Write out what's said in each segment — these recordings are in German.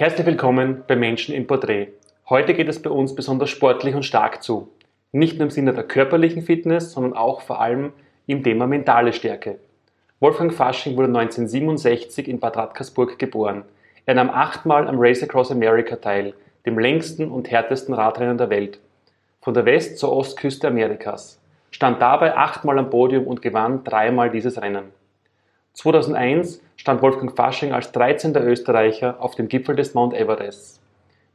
Herzlich willkommen bei Menschen im Porträt. Heute geht es bei uns besonders sportlich und stark zu. Nicht nur im Sinne der körperlichen Fitness, sondern auch vor allem im Thema mentale Stärke. Wolfgang Fasching wurde 1967 in Bad Radkersburg geboren. Er nahm achtmal am Race Across America teil, dem längsten und härtesten Radrennen der Welt. Von der West- zur Ostküste Amerikas. Stand dabei achtmal am Podium und gewann dreimal dieses Rennen. 2001 stand Wolfgang Fasching als 13. Österreicher auf dem Gipfel des Mount Everest.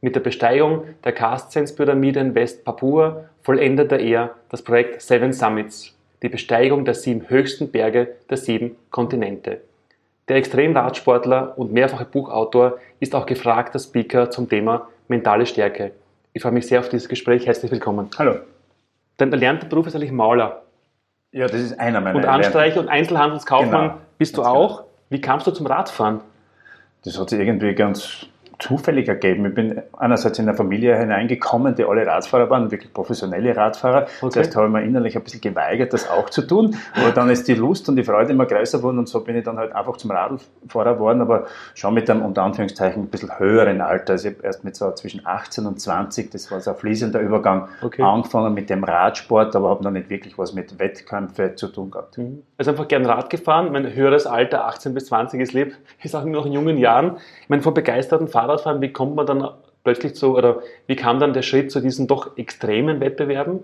Mit der Besteigung der Carstens-Pyramide in West-Papua vollendete er das Projekt Seven Summits, die Besteigung der sieben höchsten Berge der sieben Kontinente. Der Extremradsportler und mehrfache Buchautor ist auch gefragter Speaker zum Thema mentale Stärke. Ich freue mich sehr auf dieses Gespräch. Herzlich willkommen. Hallo. Dein erlernter Beruf ist eigentlich Maler. Ja, das ist einer meiner Und Anstreicher und Einzelhandelskaufmann Genau. Bist du Ganz auch. Wie kamst du zum Radfahren? Das hat sich irgendwie ganz zufällig ergeben. Ich bin einerseits in eine Familie hineingekommen, die alle Radfahrer waren, wirklich professionelle Radfahrer. Okay. Zuerst habe ich mir innerlich ein bisschen geweigert, das auch zu tun. Aber dann ist die Lust und die Freude immer größer geworden und so bin ich dann halt einfach zum Radfahrer geworden, aber schon mit einem unter Anführungszeichen ein bisschen höheren Alter. Also ich habe erst mit so zwischen 18 und 20, das war so ein fließender Übergang, Okay. angefangen mit dem Radsport, aber habe noch nicht wirklich was mit Wettkämpfen zu tun gehabt. Also einfach gern Rad gefahren. Mein höheres Alter, 18 bis 20, ist lebt, ist auch noch in jungen Jahren. Ich meine, von begeisterten Fahrradfahren, wie kommt man dann plötzlich zu, oder wie kam dann der Schritt zu diesen doch extremen Wettbewerben?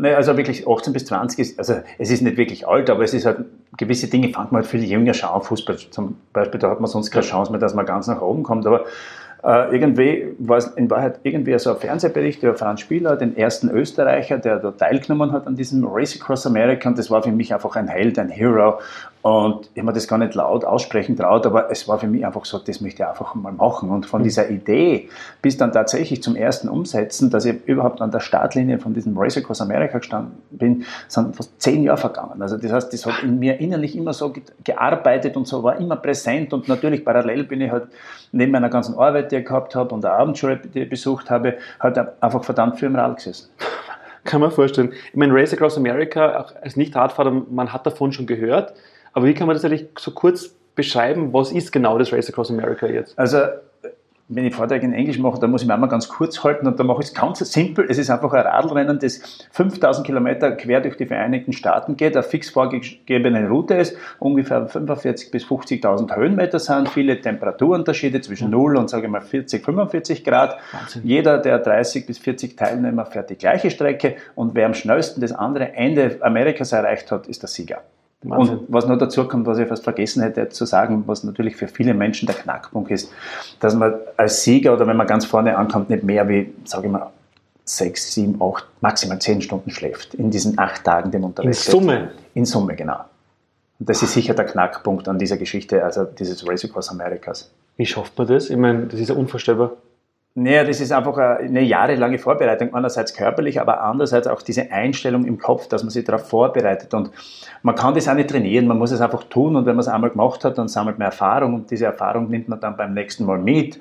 Naja, also wirklich 18 bis 20 ist, also es ist nicht wirklich alt, aber es ist halt, gewisse Dinge fängt man halt viel jünger schon an. Fußball zum Beispiel, da hat man sonst keine Chance mehr, dass man ganz nach oben kommt, aber äh, irgendwie war es in Wahrheit irgendwie so ein Fernsehbericht über Franz Spieler, den ersten Österreicher, der da teilgenommen hat an diesem Race Across America. Und das war für mich einfach ein Held, ein Hero. Und ich habe mir das gar nicht laut aussprechen traut, aber es war für mich einfach so, das möchte ich einfach mal machen. Und von dieser Idee bis dann tatsächlich zum ersten Umsetzen, dass ich überhaupt an der Startlinie von diesem Race Across America gestanden bin, sind fast zehn Jahre vergangen. Also das heißt, das hat in mir innerlich immer so ge- gearbeitet und so war immer präsent. Und natürlich parallel bin ich halt neben meiner ganzen Arbeit, die ich gehabt habe und der Abendschule, die ich besucht habe, halt einfach verdammt viel im Rad gesessen. Kann man vorstellen. Ich meine, Race Across America, auch als Nicht-Radfahrer, man hat davon schon gehört. Aber wie kann man das eigentlich so kurz beschreiben? Was ist genau das Race Across America jetzt? Also, wenn ich Vorträge in Englisch mache, dann muss ich mir einmal ganz kurz halten und dann mache ich es ganz simpel. Es ist einfach ein Radlrennen, das 5000 Kilometer quer durch die Vereinigten Staaten geht, eine fix vorgegebene Route ist, ungefähr 45.000 bis 50.000 Höhenmeter sind, viele Temperaturunterschiede zwischen 0 und sage ich mal 40, 45 Grad. Wahnsinn. Jeder der 30 bis 40 Teilnehmer fährt die gleiche Strecke und wer am schnellsten das andere Ende Amerikas erreicht hat, ist der Sieger. Wahnsinn. Und was noch dazu kommt, was ich fast vergessen hätte zu sagen, was natürlich für viele Menschen der Knackpunkt ist, dass man als Sieger oder wenn man ganz vorne ankommt, nicht mehr wie, sage ich mal, sechs, sieben, acht, maximal zehn Stunden schläft in diesen acht Tagen, die man In unterwegs ist. Summe. In Summe, genau. Und das ist sicher der Knackpunkt an dieser Geschichte, also dieses Race Across Americas. Wie schafft man das? Ich meine, das ist ja unvorstellbar. Naja, das ist einfach eine jahrelange Vorbereitung, einerseits körperlich, aber andererseits auch diese Einstellung im Kopf, dass man sich darauf vorbereitet. Und man kann das auch nicht trainieren, man muss es einfach tun und wenn man es einmal gemacht hat, dann sammelt man Erfahrung und diese Erfahrung nimmt man dann beim nächsten Mal mit.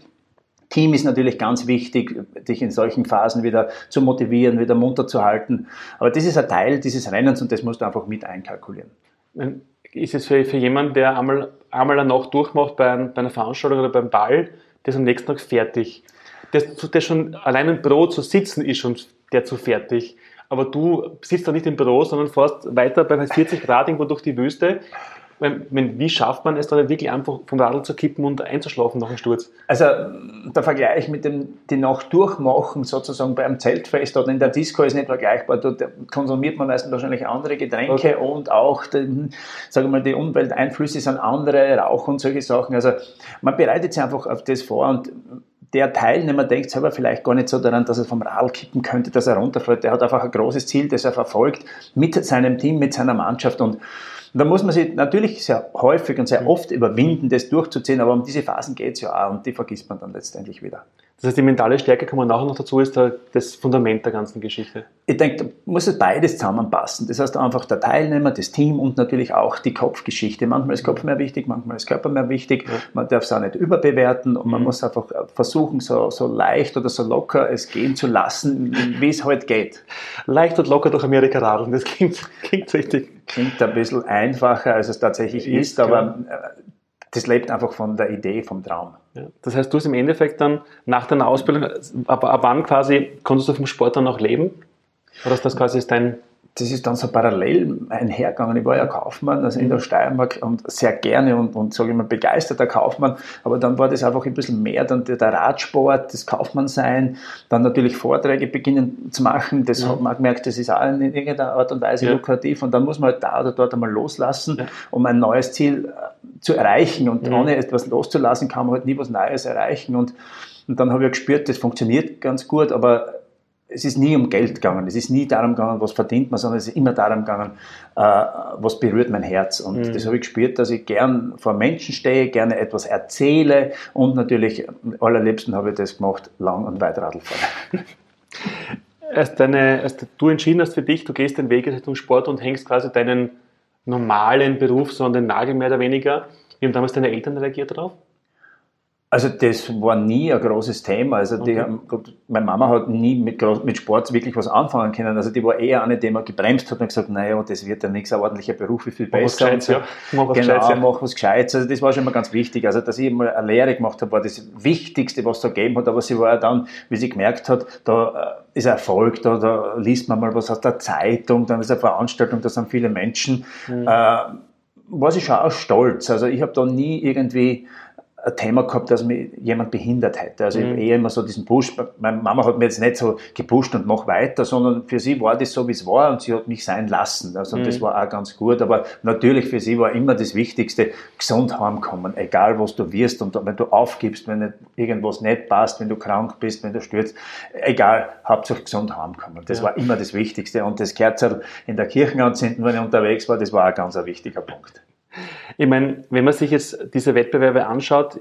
Team ist natürlich ganz wichtig, dich in solchen Phasen wieder zu motivieren, wieder munter zu halten. Aber das ist ein Teil dieses Rennens und das musst du einfach mit einkalkulieren. Meine, Ist es für, für jemanden, der einmal, einmal eine Nacht durchmacht bei, ein, bei einer Veranstaltung oder beim Ball, der ist am nächsten Tag fertig. Der, der schon allein im Büro zu sitzen ist schon der zu fertig. Aber du sitzt da nicht im Büro, sondern fährst weiter bei 40 Grad irgendwo durch die Wüste. Wie schafft man es dann wirklich einfach vom Radl zu kippen und einzuschlafen nach dem Sturz? Also der Vergleich mit dem die Nacht durchmachen sozusagen bei einem Zeltfest oder in der Disco ist nicht vergleichbar. Dort konsumiert man meistens wahrscheinlich andere Getränke Okay. und auch den, sagen wir mal, die Umwelteinflüsse sind andere, Rauch und solche Sachen. Also man bereitet sich einfach auf das vor und der Teilnehmer denkt selber vielleicht gar nicht so daran, dass er vom Radl kippen könnte, dass er runterfällt. Der hat einfach ein großes Ziel, das er verfolgt mit seinem Team, mit seiner Mannschaft und da muss man sich natürlich sehr häufig und sehr oft überwinden, das durchzuziehen, aber um diese Phasen geht es ja auch und die vergisst man dann letztendlich wieder. Das heißt, die mentale Stärke kommen nachher noch dazu, ist da das Fundament der ganzen Geschichte. Ich denke, da muss es beides zusammenpassen. Das heißt einfach der Teilnehmer, das Team und natürlich auch die Kopfgeschichte. Manchmal ist Kopf mehr wichtig, manchmal ist Körper mehr wichtig. Ja. Man darf es auch nicht überbewerten und man Mhm. muss einfach versuchen, so, so leicht oder so locker es gehen zu lassen, wie es halt geht. Leicht und locker durch Amerika radeln, das klingt, klingt richtig. Klingt ein bisschen einfacher, als es tatsächlich Ist, ist, aber äh, das lebt einfach von der Idee, vom Traum. Ja. Das heißt, du hast im Endeffekt dann nach deiner Ausbildung, ab, ab wann quasi konntest du vom Sport dann noch leben? Oder ist das quasi dein das ist dann so parallel einhergegangen. Ich war ja Kaufmann, also in der Steiermark und sehr gerne und, und sage ich mal, begeisterter Kaufmann. Aber dann war das einfach ein bisschen mehr, dann der, der Radsport, das Kaufmannsein, dann natürlich Vorträge beginnen zu machen. Das ja. hat man gemerkt, das ist auch in irgendeiner Art und Weise ja. lukrativ. Und dann muss man halt da oder dort einmal loslassen, ja. um ein neues Ziel zu erreichen. Und ohne etwas loszulassen, kann man halt nie was Neues erreichen. Und, und dann habe ich gespürt, das funktioniert ganz gut, aber es ist nie um Geld gegangen, es ist nie darum gegangen, was verdient man, sondern es ist immer darum gegangen, äh, was berührt mein Herz. Und mhm. das habe ich gespürt, dass ich gern vor Menschen stehe, gerne etwas erzähle und natürlich am allerliebsten habe ich das gemacht, lang und weit Radl fahren. Als, deine, als du entschieden hast für dich, du gehst den Weg Richtung Sport und hängst quasi deinen normalen Beruf so an den Nagel mehr oder weniger. Wie haben damals deine Eltern reagiert darauf? Also das war nie ein großes Thema. Also die haben, meine Mama hat nie mit, mit Sport wirklich was anfangen können. Also die war eher eine, die man gebremst hat und gesagt, naja, das wird ja nichts, ein ordentlicher Beruf ist viel besser. Mach was Gescheites, ja. Mach was genau, Gescheites, ja. mach was Gescheites. Also das war schon mal ganz wichtig. Also dass ich mal eine Lehre gemacht habe, war das Wichtigste, was es da gegeben hat. Aber sie war ja dann, wie sie gemerkt hat, da äh, ist Erfolg, da, da liest man mal was aus der Zeitung, dann ist eine Veranstaltung, da sind viele Menschen. Mhm. Äh, war sie schon auch stolz. Also ich habe da nie irgendwie ein Thema gehabt, dass mich jemand behindert hätte. Also mhm. ich habe eher immer so diesen Push, meine Mama hat mir jetzt nicht so gepusht und mach weiter, sondern für sie war das so, wie es war und sie hat mich sein lassen. Also mhm. das war auch ganz gut, aber natürlich für sie war immer das Wichtigste, gesund heimkommen, egal was du wirst und wenn du aufgibst, wenn irgendwas nicht passt, wenn du krank bist, wenn du stürzt, egal, hauptsächlich gesund heimkommen. Das ja. war immer das Wichtigste und das Kerzel in der Kirche anzünden, wenn ich unterwegs war, das war auch ganz ein wichtiger Punkt. Ich meine, wenn man sich jetzt diese Wettbewerbe anschaut,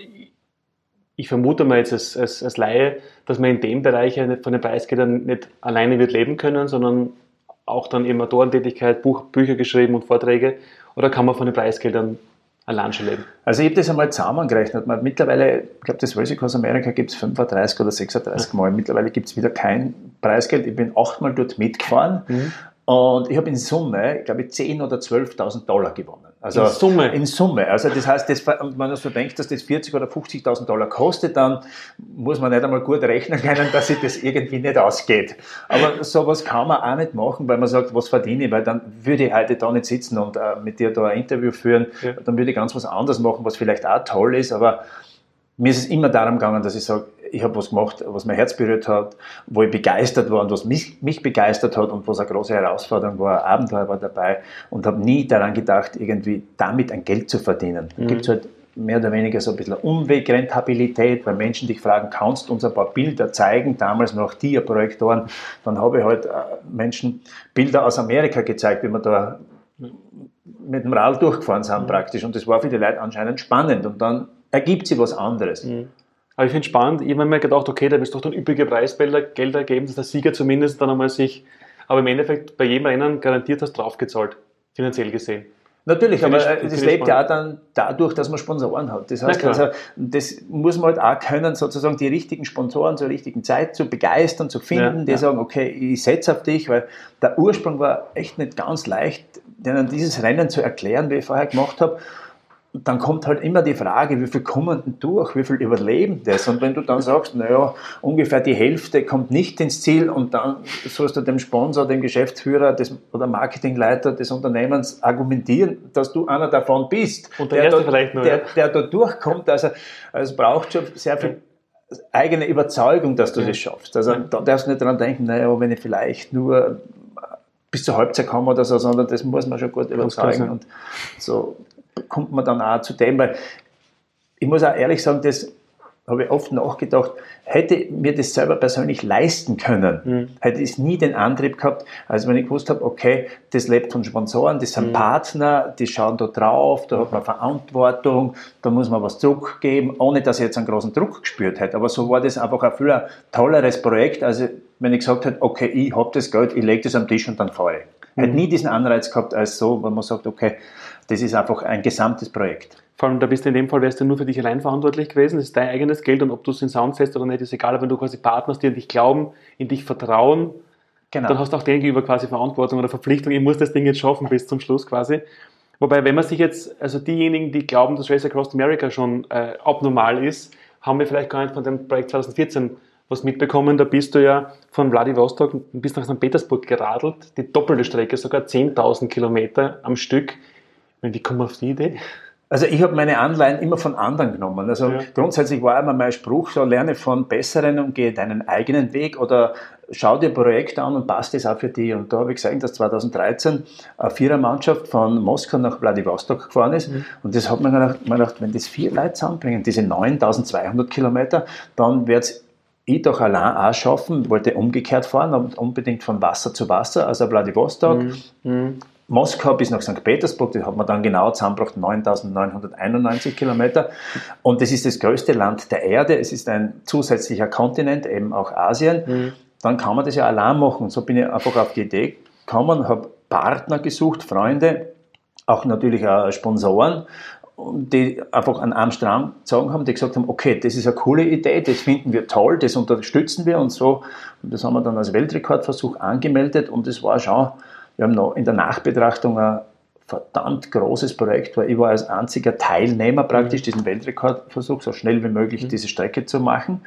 ich vermute mal jetzt als, als, als Laie, dass man in dem Bereich von den Preisgeldern nicht alleine wird leben können, sondern auch dann eben Autorentätigkeit, Buch, Bücher geschrieben und Vorträge. Oder kann man von den Preisgeldern allein schon leben? Also ich habe das einmal zusammengerechnet. mittlerweile, ich glaube, das ich aus Amerika, gibt es 35 oder 36 Mal. Mittlerweile gibt es wieder kein Preisgeld. Ich bin achtmal dort mitgefahren. Mhm. Und ich habe in Summe, glaube ich, 10.000 oder 12.000 Dollar gewonnen. Also in Summe? In Summe. Also das heißt, das, wenn man so denkt, dass das 40.000 oder 50.000 Dollar kostet, dann muss man nicht einmal gut rechnen können, dass sich das irgendwie nicht ausgeht. Aber sowas kann man auch nicht machen, weil man sagt, was verdiene ich, weil dann würde ich heute da nicht sitzen und äh, mit dir da ein Interview führen, ja. dann würde ich ganz was anderes machen, was vielleicht auch toll ist, aber mir ist es immer darum gegangen, dass ich sage, ich habe was gemacht, was mein Herz berührt hat, wo ich begeistert war und was mich, mich begeistert hat und was eine große Herausforderung war, ein Abenteuer war dabei und habe nie daran gedacht, irgendwie damit ein Geld zu verdienen. Mhm. Gibt es halt mehr oder weniger so ein bisschen Umwegrentabilität, weil Menschen dich fragen, kannst du uns ein paar Bilder zeigen, damals noch Dia-Projektoren, dann habe ich halt äh, Menschen Bilder aus Amerika gezeigt, wie wir da mit dem Rad durchgefahren sind mhm. praktisch und das war für die Leute anscheinend spannend und dann ergibt sich was anderes. Mhm. Aber ich finde es spannend, ich habe mir gedacht, okay, da wirst du doch dann üppige Preisgelder geben, dass der Sieger zumindest dann einmal sich, aber im Endeffekt bei jedem Rennen garantiert hast draufgezahlt, finanziell gesehen. Natürlich, aber es lebt ja auch dann dadurch, dass man Sponsoren hat. Das heißt, also, das muss man halt auch können, sozusagen die richtigen Sponsoren zur richtigen Zeit zu begeistern, zu finden, ja, die ja. sagen, okay, ich setze auf dich, weil der Ursprung war echt nicht ganz leicht, denen dieses Rennen zu erklären, wie ich vorher gemacht habe dann kommt halt immer die Frage, wie viel kommen denn durch, wie viel überleben das? Und wenn du dann sagst, naja, ungefähr die Hälfte kommt nicht ins Ziel und dann sollst du dem Sponsor, dem Geschäftsführer des, oder Marketingleiter des Unternehmens argumentieren, dass du einer davon bist, und der, der, da, nur, der, der da durchkommt. Also, also es braucht schon sehr viel eigene Überzeugung, dass du ja. das schaffst. Also da darfst du nicht dran denken, naja, wenn ich vielleicht nur bis zur Halbzeit komme oder so, sondern das muss man schon gut überzeugen. Und so kommt man dann auch zu dem, weil ich muss auch ehrlich sagen, das habe ich oft nachgedacht, hätte mir das selber persönlich leisten können, mhm. hätte ich nie den Antrieb gehabt, als wenn ich gewusst habe, okay, das lebt von Sponsoren, das sind mhm. Partner, die schauen da drauf, da hat man Verantwortung, da muss man was zurückgeben, ohne dass ich jetzt einen großen Druck gespürt hätte. Aber so war das einfach ein viel tolleres Projekt, als wenn ich gesagt hätte, okay, ich habe das Geld, ich lege das am Tisch und dann fahre ich. Mhm. Hätte nie diesen Anreiz gehabt, als so, wenn man sagt, okay, das ist einfach ein gesamtes Projekt. Vor allem, da bist du in dem Fall, wärst du nur für dich allein verantwortlich gewesen. Das ist dein eigenes Geld und ob du es in Sound setzt oder nicht, ist egal. wenn du quasi Partners, die an dich glauben, in dich vertrauen, genau. dann hast du auch denen gegenüber quasi Verantwortung oder Verpflichtung. Ich muss das Ding jetzt schaffen bis zum Schluss quasi. Wobei, wenn man sich jetzt, also diejenigen, die glauben, dass Race Across America schon äh, abnormal ist, haben wir vielleicht gar nicht von dem Projekt 2014 was mitbekommen. Da bist du ja von Vladivostok bis nach St. Petersburg geradelt, die doppelte Strecke, sogar 10.000 Kilometer am Stück. Wie kommen wir auf die Idee? Also ich habe meine Anleihen immer von anderen genommen. Also ja. grundsätzlich war immer mein Spruch, so lerne von Besseren und gehe deinen eigenen Weg oder schau dir Projekte an und passt das auch für dich. Und da habe ich gesagt, dass 2013 eine Vierermannschaft von Moskau nach Vladivostok gefahren ist. Mhm. Und das hat man gedacht, man gedacht, wenn das vier Leute zusammenbringen, diese 9200 Kilometer, dann wird es ich doch allein auch schaffen, wollte umgekehrt fahren, unbedingt von Wasser zu Wasser, also Vladivostok, mhm. Moskau bis nach St. Petersburg, das hat man dann genau zusammengebracht, 9.991 Kilometer. Und das ist das größte Land der Erde. Es ist ein zusätzlicher Kontinent, eben auch Asien. Mhm. Dann kann man das ja allein machen. Und so bin ich einfach auf die Idee gekommen, habe Partner gesucht, Freunde, auch natürlich auch Sponsoren, die einfach an einem Strang gezogen haben, die gesagt haben, okay, das ist eine coole Idee, das finden wir toll, das unterstützen wir und so. Und das haben wir dann als Weltrekordversuch angemeldet und das war schon wir haben noch in der Nachbetrachtung ein verdammt großes Projekt, weil ich war als einziger Teilnehmer praktisch diesen Weltrekordversuch, so schnell wie möglich mhm. diese Strecke zu machen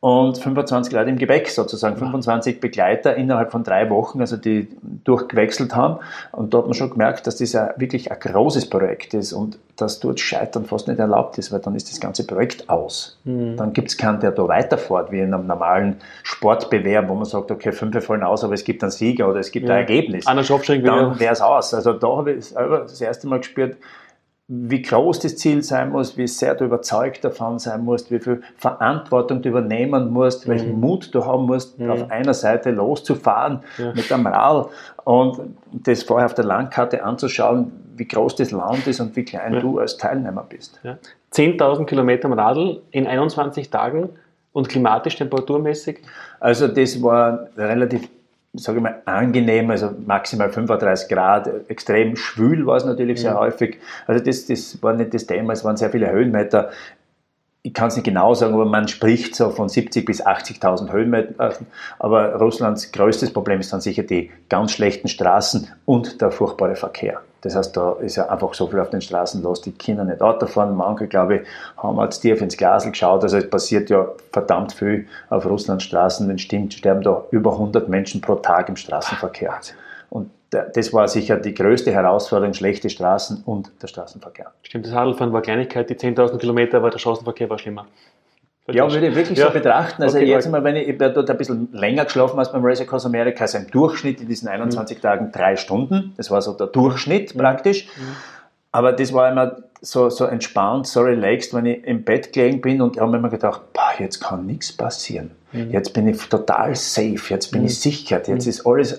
und 25 Leute im Gepäck sozusagen, 25 Begleiter innerhalb von drei Wochen, also die durchgewechselt haben. Und da hat man schon gemerkt, dass das ja wirklich ein großes Projekt ist und dass dort Scheitern fast nicht erlaubt ist, weil dann ist das ganze Projekt aus. Mhm. Dann gibt es keinen, der da weiterfährt, wie in einem normalen Sportbewerb, wo man sagt, okay, fünf fallen aus, aber es gibt einen Sieger oder es gibt ja. ein Ergebnis. Anders dann wäre es aus. Also da habe ich das erste Mal gespürt, wie groß das Ziel sein muss, wie sehr du überzeugt davon sein musst, wie viel Verantwortung du übernehmen musst, mhm. welchen Mut du haben musst, mhm. auf einer Seite loszufahren ja. mit einem Rad und das vorher auf der Landkarte anzuschauen, wie groß das Land ist und wie klein ja. du als Teilnehmer bist. Ja. 10.000 Kilometer am Radl in 21 Tagen und klimatisch, temperaturmäßig? Also das war relativ sage ich mal, angenehm, also maximal 35 Grad, extrem schwül war es natürlich sehr mhm. häufig. Also das, das war nicht das Thema, es waren sehr viele Höhenmeter. Ich kann es nicht genau sagen, aber man spricht so von 70.000 bis 80.000 Höhenmetern. Aber Russlands größtes Problem ist dann sicher die ganz schlechten Straßen und der furchtbare Verkehr. Das heißt, da ist ja einfach so viel auf den Straßen los, die Kinder nicht Auto fahren. Manche, glaube ich, haben als tief ins Glas geschaut. Also es passiert ja verdammt viel auf Russlands Straßen. Wenn es stimmt, sterben da über 100 Menschen pro Tag im Straßenverkehr. Und das war sicher die größte Herausforderung, schlechte Straßen und der Straßenverkehr. Stimmt, das Radlfahren war Kleinigkeit, die 10.000 Kilometer, aber der Straßenverkehr war schlimmer. Ja, würde ich wirklich ja. so betrachten. Also okay, jetzt einmal, wenn ich, ich dort ein bisschen länger geschlafen als beim Race Across America, also im Durchschnitt in diesen 21 mhm. Tagen drei Stunden. Das war so der Durchschnitt mhm. praktisch. Mhm. Aber das war immer so, so entspannt, so relaxed, wenn ich im Bett gelegen bin und ich habe mir immer gedacht, boah, jetzt kann nichts passieren. Mhm. Jetzt bin ich total safe, jetzt bin ich mhm. sicher, jetzt mhm. ist alles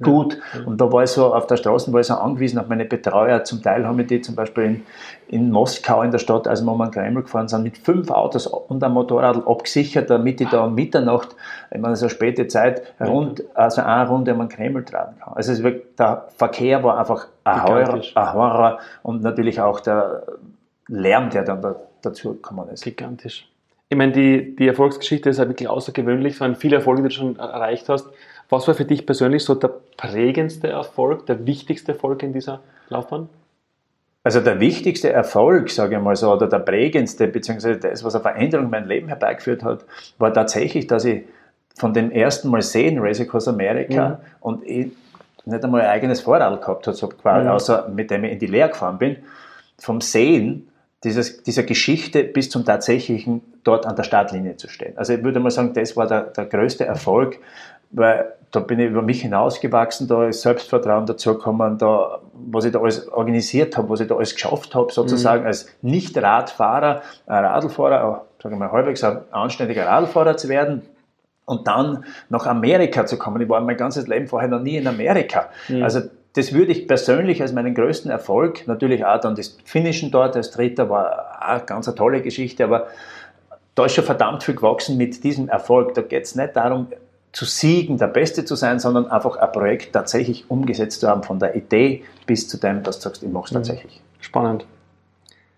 gut. Ja. Und da war ich so, auf der Straße war ich so angewiesen auf meine Betreuer. Zum Teil haben wir die zum Beispiel in, in Moskau in der Stadt, als wir den Kreml gefahren sind, mit fünf Autos und einem Motorrad abgesichert, damit ich da um Mitternacht, ich meine, so späte Zeit, rund, also eine Runde um den Kreml tragen kann. Also wird, der Verkehr war einfach ein Horror, ein Horror und natürlich auch der Lärm, der dann da, dazu gekommen ist. Gigantisch. Ich meine, die, die Erfolgsgeschichte ist ja wirklich außergewöhnlich. Es waren viele Erfolge, die du schon erreicht hast. Was war für dich persönlich so der prägendste Erfolg, der wichtigste Erfolg in dieser Laufbahn? Also der wichtigste Erfolg, sage ich mal so, oder der prägendste, beziehungsweise das, was eine Veränderung in mein Leben herbeigeführt hat, war tatsächlich, dass ich von dem ersten Mal sehen, Race Across America, mhm. und ich nicht einmal ein eigenes Vorrad gehabt habe, so quasi, mhm. außer mit dem ich in die Lehre gefahren bin, vom Sehen dieses, dieser Geschichte bis zum tatsächlichen dort an der Startlinie zu stehen. Also ich würde mal sagen, das war der, der größte Erfolg, weil da bin ich über mich hinausgewachsen, da ist Selbstvertrauen dazugekommen, da, was ich da alles organisiert habe, was ich da alles geschafft habe, sozusagen mhm. als Nicht-Radfahrer, Radlfahrer, auch, sagen wir mal, halbwegs ein anständiger Radlfahrer zu werden, und dann nach Amerika zu kommen. Ich war mein ganzes Leben vorher noch nie in Amerika. Mhm. Also das würde ich persönlich als meinen größten Erfolg, natürlich auch dann das Finishen dort als Dritter war auch eine ganz tolle Geschichte, aber da ist schon verdammt viel gewachsen mit diesem Erfolg. Da geht es nicht darum, zu siegen, der Beste zu sein, sondern einfach ein Projekt tatsächlich umgesetzt zu haben, von der Idee bis zu dem, dass du sagst, ich mache es mhm. tatsächlich. Spannend.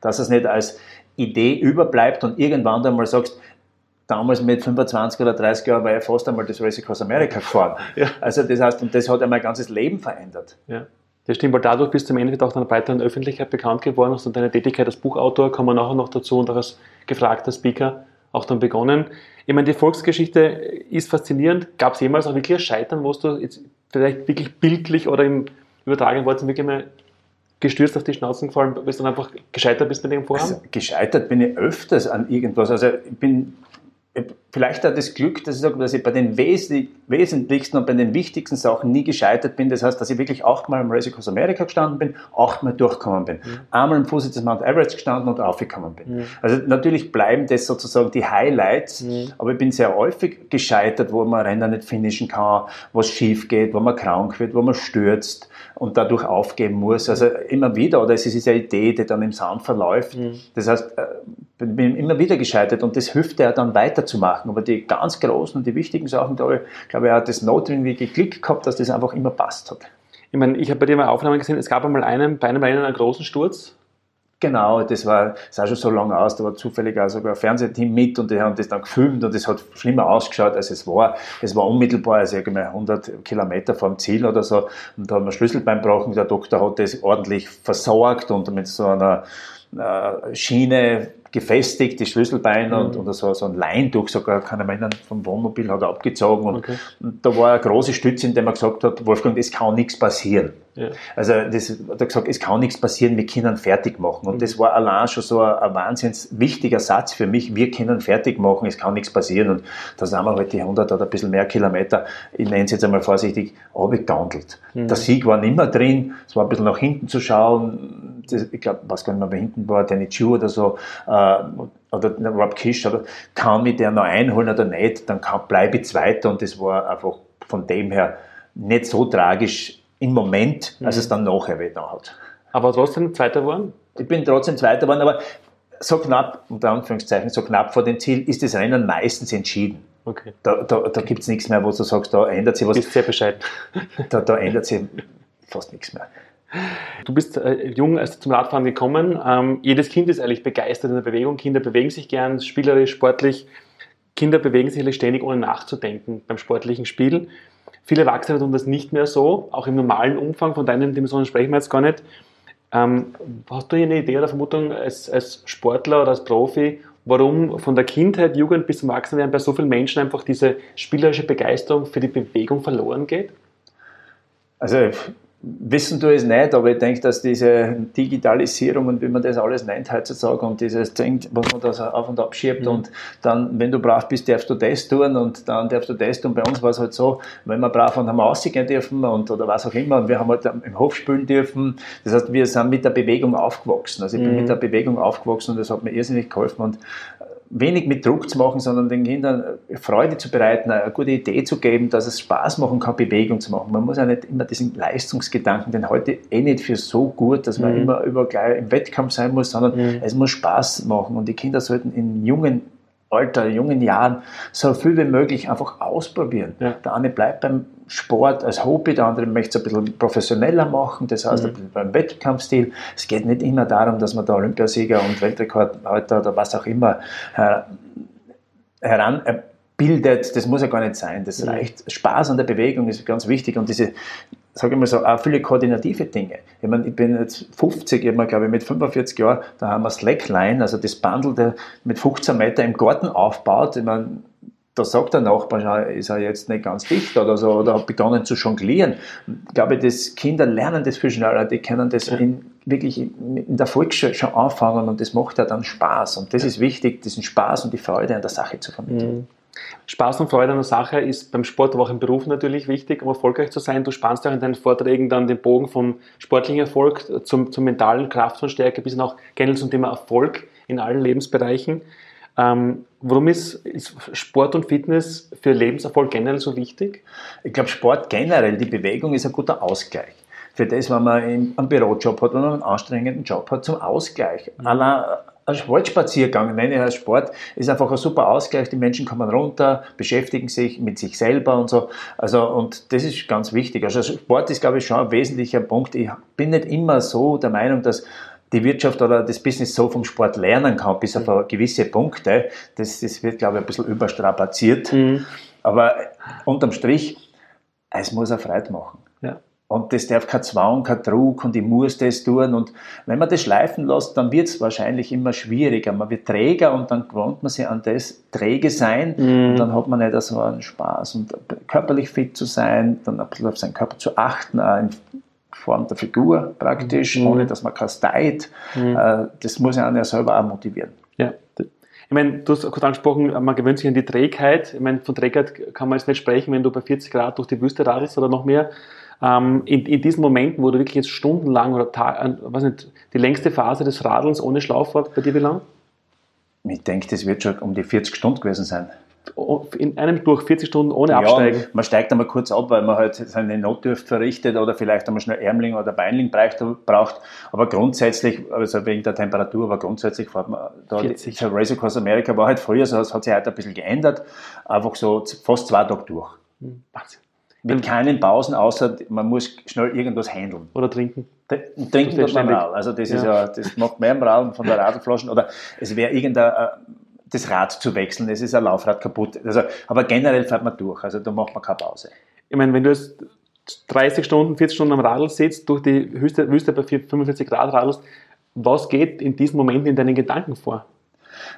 Dass es nicht als Idee überbleibt und irgendwann dann mal sagst, damals mit 25 oder 30 Jahren war ich fast einmal das Race Across America gefahren. Ja. Also das heißt, und das hat ja mein ganzes Leben verändert. Ja. Das stimmt, weil dadurch bist du im Endeffekt auch einer breiteren Öffentlichkeit bekannt geworden, du deine Tätigkeit als Buchautor, kommen wir nachher noch dazu und auch als gefragter Speaker auch dann begonnen. Ich meine, die Volksgeschichte ist faszinierend. Gab es jemals auch wirklich ein Scheitern, wo du jetzt vielleicht wirklich bildlich oder im übertragenen Wort wirklich mal gestürzt auf die Schnauzen gefallen, weil du dann einfach gescheitert bist mit dem Vorhaben? Also, gescheitert bin ich öfters an irgendwas. Also ich bin vielleicht hat das Glück, dass ich sage, dass ich bei den wesentlichsten und bei den wichtigsten Sachen nie gescheitert bin. Das heißt, dass ich wirklich achtmal im Race Across America gestanden bin, achtmal durchgekommen bin. Mhm. Einmal im Fuß des Mount Everest gestanden und aufgekommen bin. Mhm. Also natürlich bleiben das sozusagen die Highlights, mhm. aber ich bin sehr häufig gescheitert, wo man Rennen nicht finishen kann, was schief geht, wo man krank wird, wo man stürzt und dadurch aufgeben muss. Also immer wieder, oder es ist eine Idee, die dann im Sand verläuft. Mhm. Das heißt, äh, bin immer wieder gescheitert und das hilft ja dann weiterzumachen. Aber die ganz großen und die wichtigen Sachen, da glaube ich, hat das notwendige Glück gehabt, dass das einfach immer passt hat. Ich meine, ich habe bei dir mal Aufnahmen gesehen, es gab einmal einen, bei einem Rennen einen großen Sturz. Genau, das war, sah schon so lange aus, da war zufällig auch sogar ein Fernsehteam mit und die haben das dann gefilmt und es hat schlimmer ausgeschaut, als es war. Es war unmittelbar, also irgendwie 100 Kilometer vom Ziel oder so und da haben wir Schlüsselbein gebrochen, der Doktor hat das ordentlich versorgt und mit so einer äh, Schiene gefestigt, die Schlüsselbeine mhm. und, und so, so ein Leintuch sogar, kann ich erinnern, vom Wohnmobil hat er abgezogen. Und, okay. und, da war eine große Stütze, in der man gesagt hat, Wolfgang, es kann nichts passieren. Ja. Also das hat er gesagt, es kann nichts passieren, wir können fertig machen. Und mhm. das war allein schon so ein, ein wahnsinnig wichtiger Satz für mich, wir können fertig machen, es kann nichts passieren. Und da sind wir halt die 100 oder ein bisschen mehr Kilometer, ich nenne es jetzt einmal vorsichtig, abgegandelt. Mhm. Der Sieg war nicht mehr drin, es war ein bisschen nach hinten zu schauen, das, ich glaube, was gar nicht mehr bei hinten war, Danny Chu oder so, äh, oder Rob Kish, oder kann mich der noch einholen oder nicht, dann bleibe ich Zweiter und das war einfach von dem her nicht so tragisch im Moment, als mhm. es dann nachher wieder hat. Aber trotzdem Zweiter geworden? Ich bin trotzdem Zweiter geworden, aber so knapp, unter Anführungszeichen, so knapp vor dem Ziel ist das Rennen meistens entschieden. Okay. Da, da, da gibt es nichts mehr, wo du sagst, da ändert sich was. Ist sehr bescheiden. Da, da ändert sich fast nichts mehr. Du bist äh, jung als zum Radfahren gekommen. Ähm, jedes Kind ist eigentlich begeistert in der Bewegung. Kinder bewegen sich gern, spielerisch, sportlich. Kinder bewegen sich ständig, ohne nachzudenken beim sportlichen Spiel. Viele Erwachsene tun das nicht mehr so, auch im normalen Umfang. Von deinen Dimensionen sprechen wir jetzt gar nicht. Ähm, hast du hier eine Idee oder Vermutung als, als Sportler oder als Profi, warum von der Kindheit, Jugend bis zum Erwachsenenwerden bei so vielen Menschen einfach diese spielerische Begeisterung für die Bewegung verloren geht? Also Wissen du es nicht, aber ich denke, dass diese Digitalisierung und wie man das alles nennt heutzutage und dieses Ding, was man da auf und ab schiebt mhm. und dann, wenn du brav bist, darfst du das tun und dann darfst du das tun. Bei uns war es halt so, wenn wir brav waren, haben wir rausgehen dürfen und oder was auch immer und wir haben halt im Hof spielen dürfen. Das heißt, wir sind mit der Bewegung aufgewachsen. Also ich bin mhm. mit der Bewegung aufgewachsen und das hat mir irrsinnig geholfen und wenig mit Druck zu machen, sondern den Kindern Freude zu bereiten, eine gute Idee zu geben, dass es Spaß machen kann, Bewegung zu machen. Man muss ja nicht immer diesen Leistungsgedanken, den heute eh nicht für so gut, dass man mhm. immer über gleich im Wettkampf sein muss, sondern mhm. es muss Spaß machen und die Kinder sollten in jungen Alter, jungen Jahren so viel wie möglich einfach ausprobieren. Ja. Der eine bleibt beim Sport als Hobby, der andere möchte es ein bisschen professioneller machen, das heißt mhm. ein bisschen beim Wettkampfstil. Es geht nicht immer darum, dass man da Olympiasieger und Weltrekordhalter oder was auch immer äh, heranbildet. Das muss ja gar nicht sein. Das mhm. reicht. Spaß an der Bewegung ist ganz wichtig und diese sage ich mal so, auch viele koordinative Dinge. Ich meine, ich bin jetzt 50, ich habe glaube ich mit 45 Jahren, da haben wir Slackline, also das Bundle, der mit 15 Meter im Garten aufbaut. Ich meine, da sagt der Nachbar, ist er jetzt nicht ganz dicht oder so, oder hat begonnen zu jonglieren. Ich glaube, dass Kinder lernen das viel schneller, die können das in, wirklich in der Volksschule schon anfangen und das macht ja dann Spaß. Und das ist wichtig, diesen Spaß und die Freude an der Sache zu vermitteln. Spaß und Freude an der Sache ist beim Sport, aber auch im Beruf natürlich wichtig, um erfolgreich zu sein. Du spannst auch in deinen Vorträgen dann den Bogen vom sportlichen Erfolg zum, zum mentalen Kraft und Stärke bis auch generell zum Thema Erfolg in allen Lebensbereichen. Ähm, warum ist, ist, Sport und Fitness für Lebenserfolg generell so wichtig? Ich glaube, Sport generell, die Bewegung ist ein guter Ausgleich. Für das, wenn man einen Bürojob hat oder einen anstrengenden Job hat, zum Ausgleich. Mhm. Ein Sportspaziergang, nenne ich als Sport, ist einfach ein super Ausgleich. Die Menschen kommen runter, beschäftigen sich mit sich selber und so. Also, und das ist ganz wichtig. Also, Sport ist, glaube ich, schon ein wesentlicher Punkt. Ich bin nicht immer so der Meinung, dass die Wirtschaft oder das Business so vom Sport lernen kann, bis auf mhm. gewisse Punkte. Das, das wird, glaube ich, ein bisschen überstrapaziert. Mhm. Aber unterm Strich, es muss auch Freude machen. Ja. Und das darf kein Zwang, kein Druck und ich muss das tun. Und wenn man das schleifen lässt, dann wird es wahrscheinlich immer schwieriger. Man wird träger und dann gewöhnt man sich an das träge sein mhm. und dann hat man nicht so einen Spaß. Und körperlich fit zu sein, dann ein bisschen auf seinen Körper zu achten, auch in Form der Figur praktisch, mhm. ohne dass man kasteit. Mhm. Äh, das muss ja einen ja selber auch motivieren. Ja, ich meine, du hast kurz angesprochen, man gewöhnt sich an die Trägheit. Ich meine, von Trägheit kann man jetzt nicht sprechen, wenn du bei 40 Grad durch die Wüste radelst oder noch mehr. Ähm, in, in diesen Momenten, wo du wirklich jetzt stundenlang oder Tag, äh, was nicht, die längste Phase des Radelns ohne Schlauch war, bei dir wie lang? Ich denke, das wird schon um die 40 Stunden gewesen sein. In einem durch 40 Stunden ohne ja, Absteigen? Man steigt einmal kurz ab, weil man halt seine Notdurft verrichtet oder vielleicht einmal schnell Ärmling oder Beinling braucht. Aber grundsätzlich, also wegen der Temperatur, aber grundsätzlich fährt man da. 40. Der Race Across America war halt früher so, es hat sich heute ein bisschen geändert. Einfach so fast zwei Tage durch. Hm, Wahnsinn. Mit keinen Pausen, außer man muss schnell irgendwas handeln. Oder trinken. Trinken tut man Rad. Also das ja. ist ja, das macht mehr im Rad von der Radlflaschen. Oder es wäre irgendein, äh, das Rad zu wechseln, es ist ein Laufrad kaputt. Also, aber generell fährt man durch, also da macht man keine Pause. Ich meine, wenn du jetzt 30 Stunden, 40 Stunden am Radl sitzt, durch die Wüste, Wüste bei 45 Grad radelst, was geht in diesen Momenten in deinen Gedanken vor?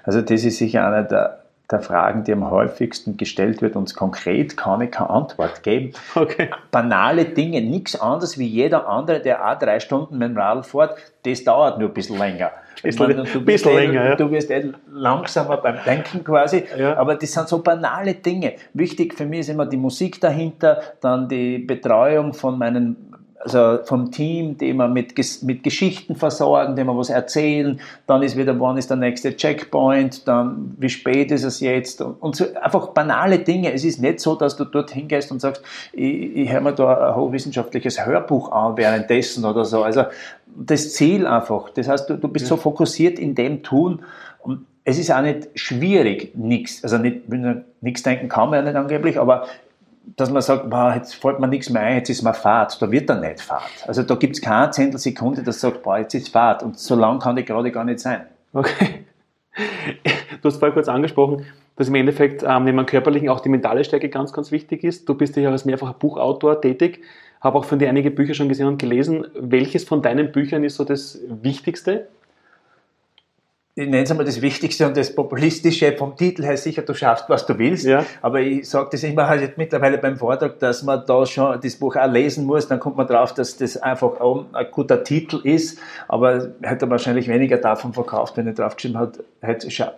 Also das ist sicher einer der der Fragen, die am häufigsten gestellt wird, und konkret kann ich keine Antwort geben. Okay. Banale Dinge, nichts anderes wie jeder andere, der auch drei Stunden mit dem Radl fährt, das dauert nur ein bisschen länger. Bisschen, meine, du, bist bisschen eh, länger, ja. du wirst eh langsamer beim Denken quasi, ja. aber das sind so banale Dinge. Wichtig für mich ist immer die Musik dahinter, dann die Betreuung von meinen also vom Team, die wir mit, mit Geschichten versorgen, die wir was erzählen, dann ist wieder, wann ist der nächste Checkpoint, dann wie spät ist es jetzt und, so einfach banale Dinge. Es ist nicht so, dass du dort hingehst und sagst, ich, ich höre mir da ein hochwissenschaftliches Hörbuch an währenddessen oder so. Also das Ziel einfach. Das heißt, du, du bist ja. so fokussiert in dem Tun und es ist auch nicht schwierig, nichts, also nicht, nichts denken kann man ja nicht angeblich, aber dass man sagt, boah, jetzt fällt mir nichts mehr ein, jetzt ist mal Fahrt. Da wird dann nicht Fahrt. Also da gibt es keine Zehntelsekunde, das sagt, boah, jetzt ist Fahrt. Und so lang kann die gerade gar nicht sein. Okay. Du hast vorher kurz angesprochen, dass im Endeffekt ähm, neben dem körperlichen auch die mentale Stärke ganz, ganz wichtig ist. Du bist ja als mehrfacher Buchautor tätig, habe auch von dir einige Bücher schon gesehen und gelesen. Welches von deinen Büchern ist so das Wichtigste? Ich nenne es einmal das Wichtigste und das Populistische vom Titel her sicher, du schaffst, was du willst. Ja. Aber ich sage das immer halt mittlerweile beim Vortrag, dass man da schon das Buch auch lesen muss, dann kommt man drauf, dass das einfach auch ein guter Titel ist, aber hätte wahrscheinlich weniger davon verkauft, wenn er draufgeschrieben hat,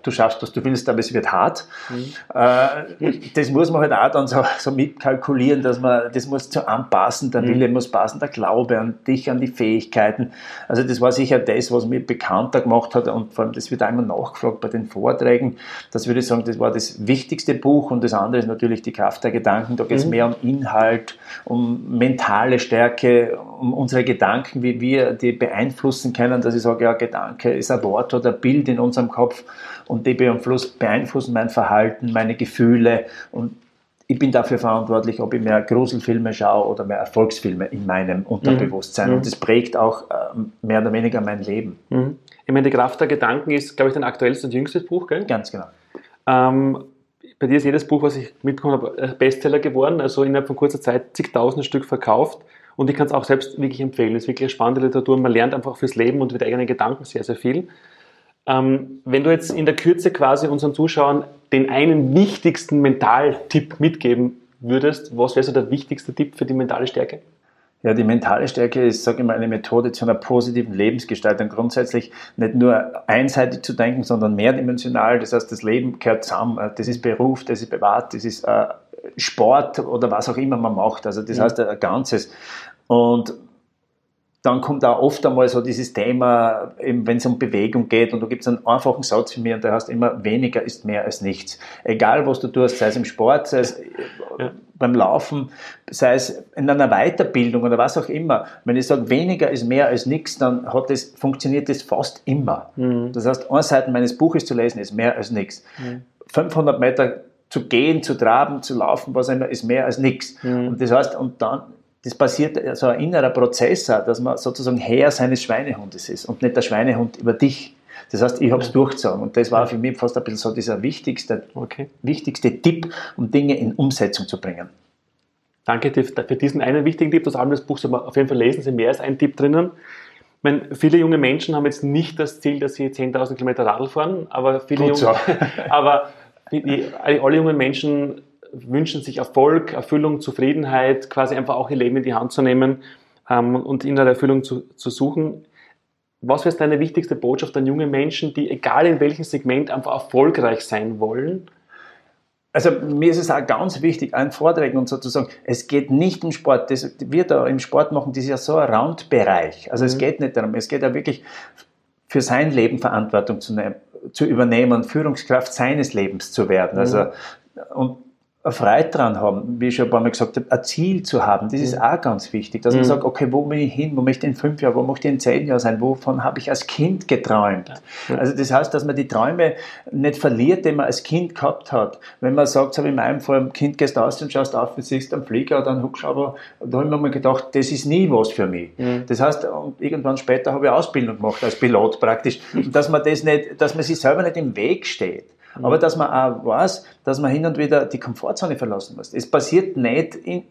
du schaffst, was du willst, aber es wird hart. Mhm. Äh, das muss man halt auch dann so, so mitkalkulieren, dass man, das muss zu anpassen, der mhm. Wille muss passen, der Glaube an dich, an die Fähigkeiten. Also das war sicher das, was mich bekannter gemacht hat und vor allem das wird einmal nachgefragt bei den Vorträgen. Das würde ich sagen, das war das wichtigste Buch und das andere ist natürlich die Kraft der Gedanken. Da geht es mhm. mehr um Inhalt, um mentale Stärke, um unsere Gedanken, wie wir die beeinflussen können, dass ich sage, ja, Gedanke ist ein Wort oder ein Bild in unserem Kopf und die beeinflussen mein Verhalten, meine Gefühle und ich bin dafür verantwortlich, ob ich mehr Gruselfilme schaue oder mehr Erfolgsfilme in meinem Unterbewusstsein. Mhm. Und das prägt auch äh, mehr oder weniger mein Leben. Mhm. Ich meine, die Kraft der Gedanken ist, glaube ich, dein aktuellstes und jüngstes Buch, gell? Ganz genau. Ähm, bei dir ist jedes Buch, was ich mitbekommen habe, äh, Bestseller geworden, also innerhalb von kurzer Zeit zigtausend Stück verkauft. Und ich kann es auch selbst wirklich empfehlen. Es ist wirklich eine spannende Literatur. Man lernt einfach fürs Leben und mit eigenen Gedanken sehr, sehr viel. Ähm, wenn du jetzt in der Kürze quasi unseren Zuschauern den einen wichtigsten Mentaltipp mitgeben würdest, was wäre so der wichtigste Tipp für die mentale Stärke? Ja, die mentale Stärke ist, sage ich mal, eine Methode zu einer positiven Lebensgestaltung. Grundsätzlich nicht nur einseitig zu denken, sondern mehrdimensional. Das heißt, das Leben gehört zusammen. Das ist Beruf, das ist privat, das ist äh, Sport oder was auch immer man macht. Also das ja. heißt ein Ganzes. Und dann kommt auch oft einmal so dieses Thema, wenn es um Bewegung geht, und da gibt es einen einfachen Satz für mich, und der heißt immer, weniger ist mehr als nichts. Egal, was du tust, sei es im Sport, sei es ja. beim Laufen, sei es in einer Weiterbildung oder was auch immer. Wenn ich sage, weniger ist mehr als nichts, dann hat das, funktioniert das fast immer. Mhm. Das heißt, eine Seite meines Buches zu lesen ist mehr als nichts. Mhm. 500 Meter zu gehen, zu traben, zu laufen, was auch immer, ist mehr als nichts. Mhm. Und das heißt, und dann das passiert so also ein innerer Prozess, dass man sozusagen Herr seines Schweinehundes ist und nicht der Schweinehund über dich. Das heißt, ich habe es ja. durchgezogen und das war für mich fast ein bisschen so dieser wichtigste, okay. wichtigste Tipp, um Dinge in Umsetzung zu bringen. Danke für diesen einen wichtigen Tipp. Das allem das Buch soll man auf jeden Fall lesen, es ist mehr als ein Tipp drinnen. Ich meine, viele junge Menschen haben jetzt nicht das Ziel, dass sie 10.000 Kilometer Radl fahren, aber viele junge, so. aber alle jungen Menschen wünschen sich Erfolg, Erfüllung, Zufriedenheit, quasi einfach auch ihr Leben in die Hand zu nehmen ähm, und in der Erfüllung zu, zu suchen. Was wäre deine wichtigste Botschaft an junge Menschen, die egal in welchem Segment einfach erfolgreich sein wollen? Also mir ist es auch ganz wichtig, ein Vorträgen und sozusagen, es geht nicht um Sport, das wir da im Sport machen, das ist ja so ein Randbereich. Also mhm. es geht nicht darum, es geht ja wirklich für sein Leben Verantwortung zu, nehmen, zu übernehmen und Führungskraft seines Lebens zu werden. Also, mhm. Und Freude dran haben, wie ich schon ein paar Mal gesagt habe, ein Ziel zu haben, das ist mhm. auch ganz wichtig, dass man mhm. sagt, okay, wo bin ich hin, wo möchte ich in fünf Jahren, wo möchte ich in zehn Jahren sein, wovon habe ich als Kind geträumt. Ja. Also das heißt, dass man die Träume nicht verliert, die man als Kind gehabt hat. Wenn man sagt, so wie in meinem Fall, ein Kind gehst aus und schaust auf und siehst einen Flieger oder einen Hubschrauber, da habe ich mir mal gedacht, das ist nie was für mich. Mhm. Das heißt, irgendwann später habe ich Ausbildung gemacht als Pilot praktisch, dass man das nicht, dass man sich selber nicht im Weg steht. Mhm. Aber dass man auch weiß, dass man hin und wieder die Komfortzone verlassen muss. Es passiert nicht in,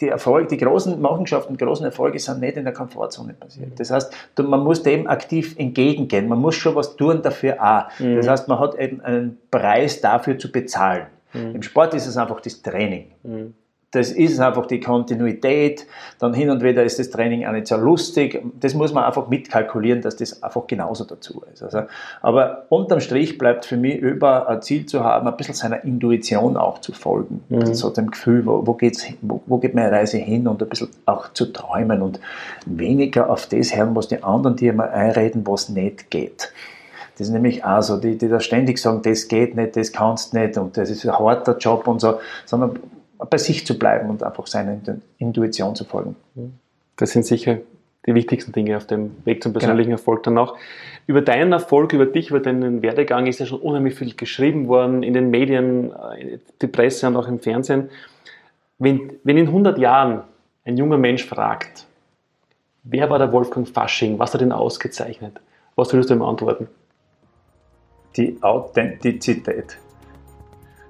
die Erfolge, die großen Machenschaften, großen Erfolge sind nicht in der Komfortzone passiert. Mhm. Das heißt, man muss dem aktiv entgegengehen. Man muss schon was tun dafür auch. Mhm. Das heißt, man hat eben einen Preis dafür zu bezahlen. Mhm. Im Sport ist es einfach das Training. Mhm das ist einfach die Kontinuität. Dann hin und wieder ist das Training auch nicht so lustig. Das muss man einfach mitkalkulieren, dass das einfach genauso dazu ist. Also, aber unterm Strich bleibt für mich über ein Ziel zu haben, ein bisschen seiner Intuition auch zu folgen. Mhm. Also so dem Gefühl, wo, wo, geht's, wo, wo geht meine Reise hin und ein bisschen auch zu träumen und weniger auf das hören, was die anderen dir mal einreden, was nicht geht. Das ist nämlich auch so, die, die da ständig sagen, das geht nicht, das kannst nicht und das ist ein harter Job und so, sondern bei sich zu bleiben und einfach seiner Intuition zu folgen. Das sind sicher die wichtigsten Dinge auf dem Weg zum persönlichen genau. Erfolg dann auch. Über deinen Erfolg, über dich, über deinen Werdegang ist ja schon unheimlich viel geschrieben worden in den Medien, in äh, die Presse und auch im Fernsehen. Wenn, wenn in 100 Jahren ein junger Mensch fragt, wer war der Wolfgang Fasching, was hat ihn ausgezeichnet, was würdest du ihm antworten? Die Authentizität.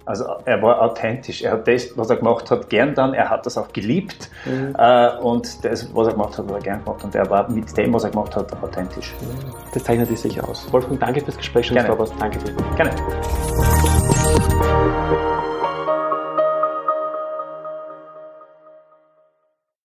Also er war authentisch. Er hat das, was er gemacht hat, gern dann. Er hat das auch geliebt. Mhm. Äh, und das, was er gemacht hat, hat er gern gemacht. Und er war mit dem, was er gemacht hat, authentisch. Das zeichnet dich sicher aus. Wolfgang, danke fürs Gespräch. Gerne. Danke dir. Gerne.